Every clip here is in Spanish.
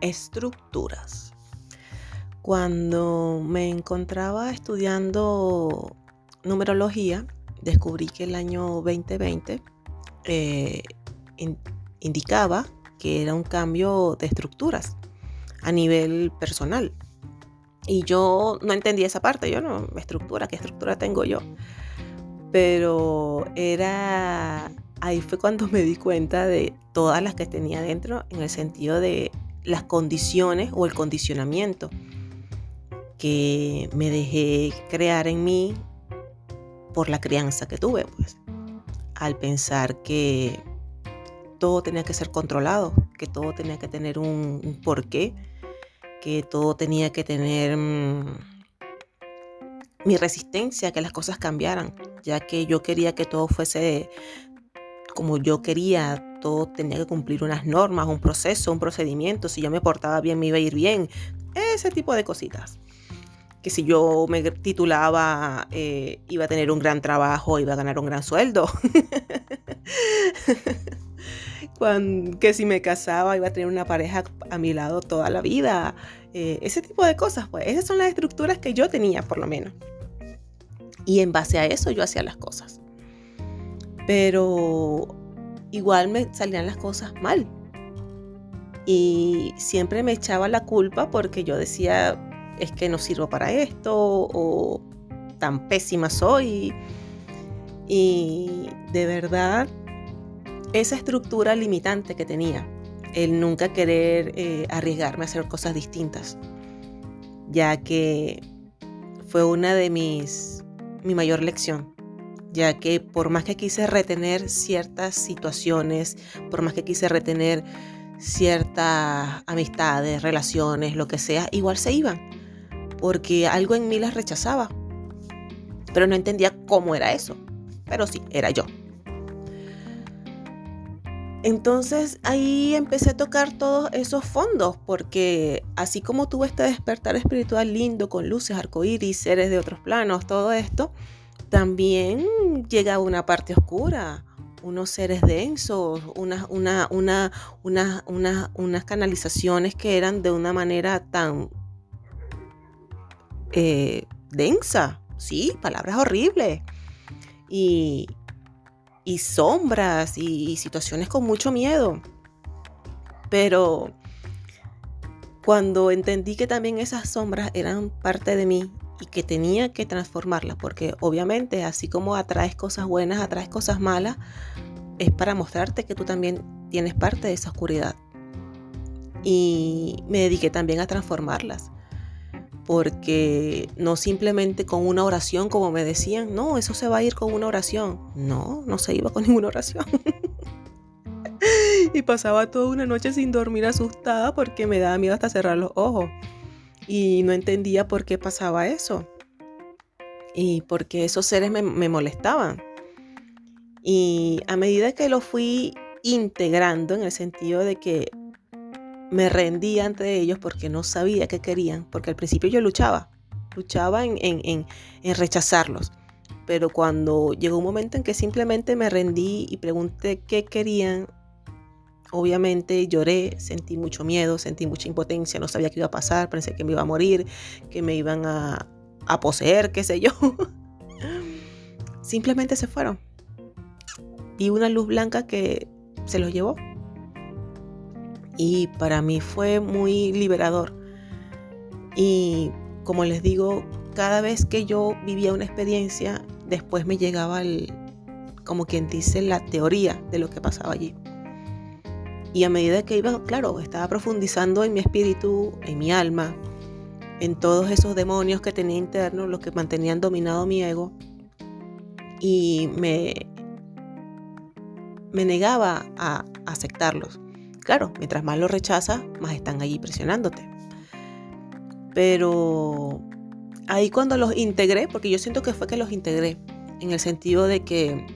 estructuras. Cuando me encontraba estudiando numerología, descubrí que el año 2020 eh, indicaba que era un cambio de estructuras a nivel personal. Y yo no entendía esa parte, yo no, estructura, ¿qué estructura tengo yo? Pero era, ahí fue cuando me di cuenta de todas las que tenía dentro en el sentido de las condiciones o el condicionamiento que me dejé crear en mí por la crianza que tuve, pues, al pensar que todo tenía que ser controlado, que todo tenía que tener un, porqué, que todo tenía que tener mm, mi resistencia, que las cosas cambiaran, ya que yo quería que todo fuese como yo quería, todo tenía que cumplir unas normas, un proceso, un procedimiento, si yo me portaba bien me iba a ir bien, ese tipo de cositas. Que si yo me titulaba eh, iba a tener un gran trabajo, iba a ganar un gran sueldo. que si me casaba iba a tener una pareja a mi lado toda la vida. Eh, ese tipo de cosas, pues esas son las estructuras que yo tenía por lo menos. Y en base a eso yo hacía las cosas. Pero igual me salían las cosas mal. Y siempre me echaba la culpa porque yo decía, es que no sirvo para esto o tan pésima soy. Y de verdad esa estructura limitante que tenía, el nunca querer eh, arriesgarme a hacer cosas distintas, ya que fue una de mis, mi mayor lección, ya que por más que quise retener ciertas situaciones, por más que quise retener ciertas amistades, relaciones, lo que sea, igual se iban, porque algo en mí las rechazaba, pero no entendía cómo era eso, pero sí, era yo. Entonces ahí empecé a tocar todos esos fondos, porque así como tuve este despertar espiritual lindo con luces, arcoíris, seres de otros planos, todo esto, también llega una parte oscura, unos seres densos, unas, una, una, unas canalizaciones que eran de una manera tan eh, densa, sí, palabras horribles. Y, y sombras y, situaciones con mucho miedo. Pero cuando entendí que también esas sombras eran parte de mí y que tenía que transformarlas, porque obviamente así como atraes cosas buenas, atraes cosas malas, es para mostrarte que tú también tienes parte de esa oscuridad. Y me dediqué también a transformarlas porque no simplemente con una oración, como me decían, no, eso se va a ir con una oración. No, no se iba con ninguna oración. y pasaba toda una noche sin dormir asustada porque me daba miedo hasta cerrar los ojos. Y no entendía por qué pasaba eso. Y porque esos seres me, molestaban. Y a medida que lo fui integrando en el sentido de que me rendí ante ellos porque no sabía qué querían, porque al principio yo luchaba, luchaba en, en, en, rechazarlos. Pero cuando llegó un momento en que simplemente me rendí y pregunté qué querían, obviamente lloré, sentí mucho miedo, sentí mucha impotencia, no sabía qué iba a pasar, pensé que me iba a morir, que me iban a, a poseer, qué sé yo. simplemente se fueron. Y una luz blanca que se los llevó y para mí fue muy liberador. Y como les digo, cada vez que yo vivía una experiencia, después me llegaba el, como quien dice, la teoría de lo que pasaba allí. Y a medida que iba, claro, estaba profundizando en mi espíritu, en mi alma, en todos esos demonios que tenía internos, los que mantenían dominado mi ego, y me, me negaba a aceptarlos. Claro, mientras más lo rechazas, más están allí presionándote. Pero ahí cuando los integré, porque yo siento que fue que los integré, en el sentido de que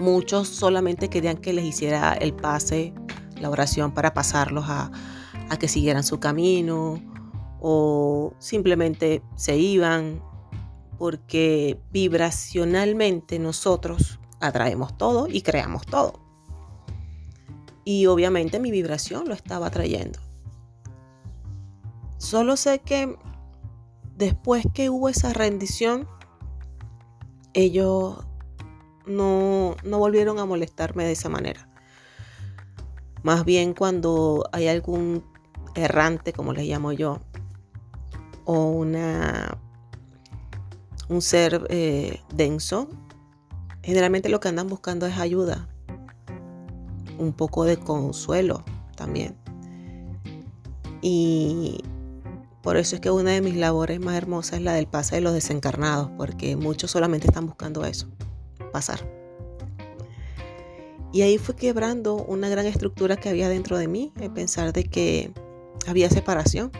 muchos solamente querían que les hiciera el pase, la oración para pasarlos a, que siguieran su camino o simplemente se iban porque vibracionalmente nosotros atraemos todo y creamos todo. Y obviamente mi vibración lo estaba trayendo. Solo sé que después que hubo esa rendición, ellos no, no volvieron a molestarme de esa manera. Más bien cuando hay algún errante, como le llamo yo, o una, un ser eh, denso, generalmente lo que andan buscando es ayuda, un poco de consuelo también. Y por eso es que una de mis labores más hermosas es la del pase de los desencarnados, porque muchos solamente están buscando eso, pasar. Y ahí fue quebrando una gran estructura que había dentro de mí, el pensar de que había separación.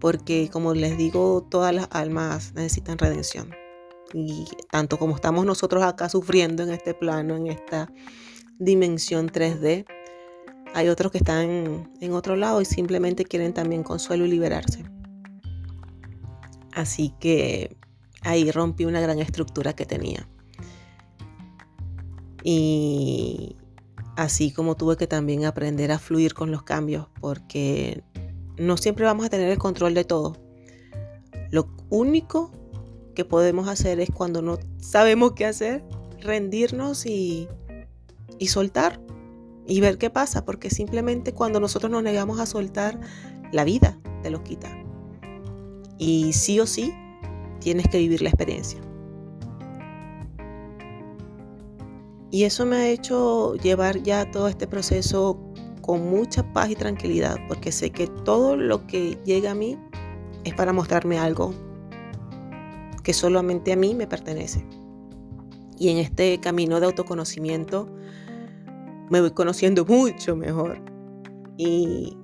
Porque como les digo, todas las almas necesitan redención. Y tanto como estamos nosotros acá sufriendo en este plano, en esta dimensión 3D, hay otros que están en otro lado y simplemente quieren también consuelo y liberarse. Así que ahí rompí una gran estructura que tenía. Y así como tuve que también aprender a fluir con los cambios, porque no siempre vamos a tener el control de todo. Lo único que podemos hacer es cuando no sabemos qué hacer, rendirnos y, y soltar y ver qué pasa, porque simplemente cuando nosotros nos negamos a soltar, la vida te los quita. Y sí o sí, tienes que vivir la experiencia. Y eso me ha hecho llevar ya todo este proceso con mucha paz y tranquilidad, porque sé que todo lo que llega a mí es para mostrarme algo que solamente a mí me pertenece. Y en este camino de autoconocimiento, me voy conociendo mucho mejor. Y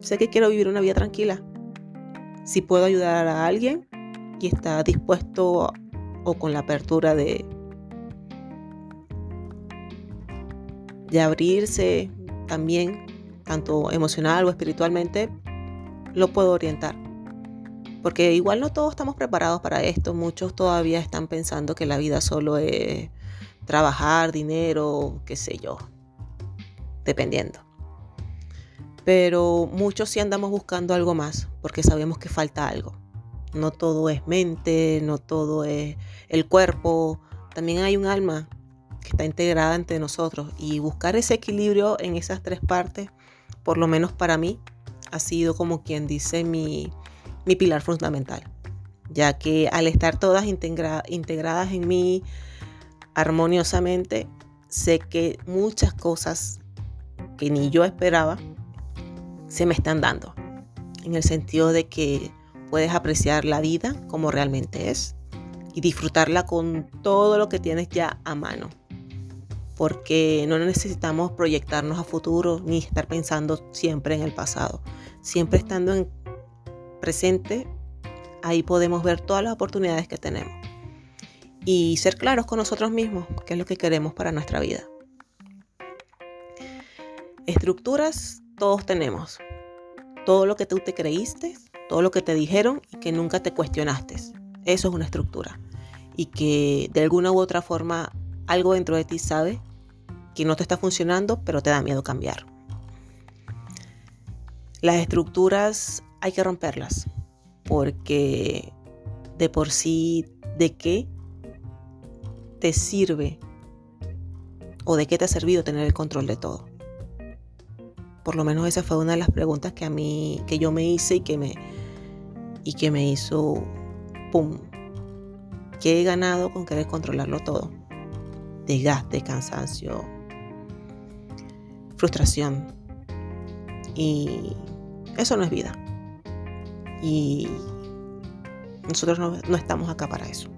sé que quiero vivir una vida tranquila. Si puedo ayudar a alguien y está dispuesto o con la apertura de, de abrirse también, tanto emocional o espiritualmente, lo puedo orientar. Porque igual no todos estamos preparados para esto. Muchos todavía están pensando que la vida solo es trabajar, dinero, qué sé yo, dependiendo. Pero muchos sí andamos buscando algo más, porque sabemos que falta algo. No todo es mente, no todo es el cuerpo, también hay un alma que está integrada entre nosotros y buscar ese equilibrio en esas tres partes, por lo menos para mí, ha sido como quien dice mi, mi pilar fundamental, ya que al estar todas integradas en mí armoniosamente, sé que muchas cosas que ni yo esperaba se me están dando. En el sentido de que puedes apreciar la vida como realmente es y disfrutarla con todo lo que tienes ya a mano. Porque no necesitamos proyectarnos a futuro ni estar pensando siempre en el pasado. Siempre estando en presente, ahí podemos ver todas las oportunidades que tenemos. Y ser claros con nosotros mismos, qué es lo que queremos para nuestra vida. Estructuras todos tenemos. Todo lo que tú te creíste, todo lo que te dijeron y que nunca te cuestionaste. Eso es una estructura. Y que de alguna u otra forma algo dentro de ti sabe que no te está funcionando, pero te da miedo cambiar. Las estructuras hay que romperlas porque de por sí, ¿de qué te sirve o de qué te ha servido tener el control de todo? Por lo menos esa fue una de las preguntas que a mí, que yo me hice y que me, y que me hizo, ¡pum! ¿Qué he ganado con querer controlarlo todo? Desgaste, cansancio, frustración. Y eso no es vida. Y nosotros no, no estamos acá para eso.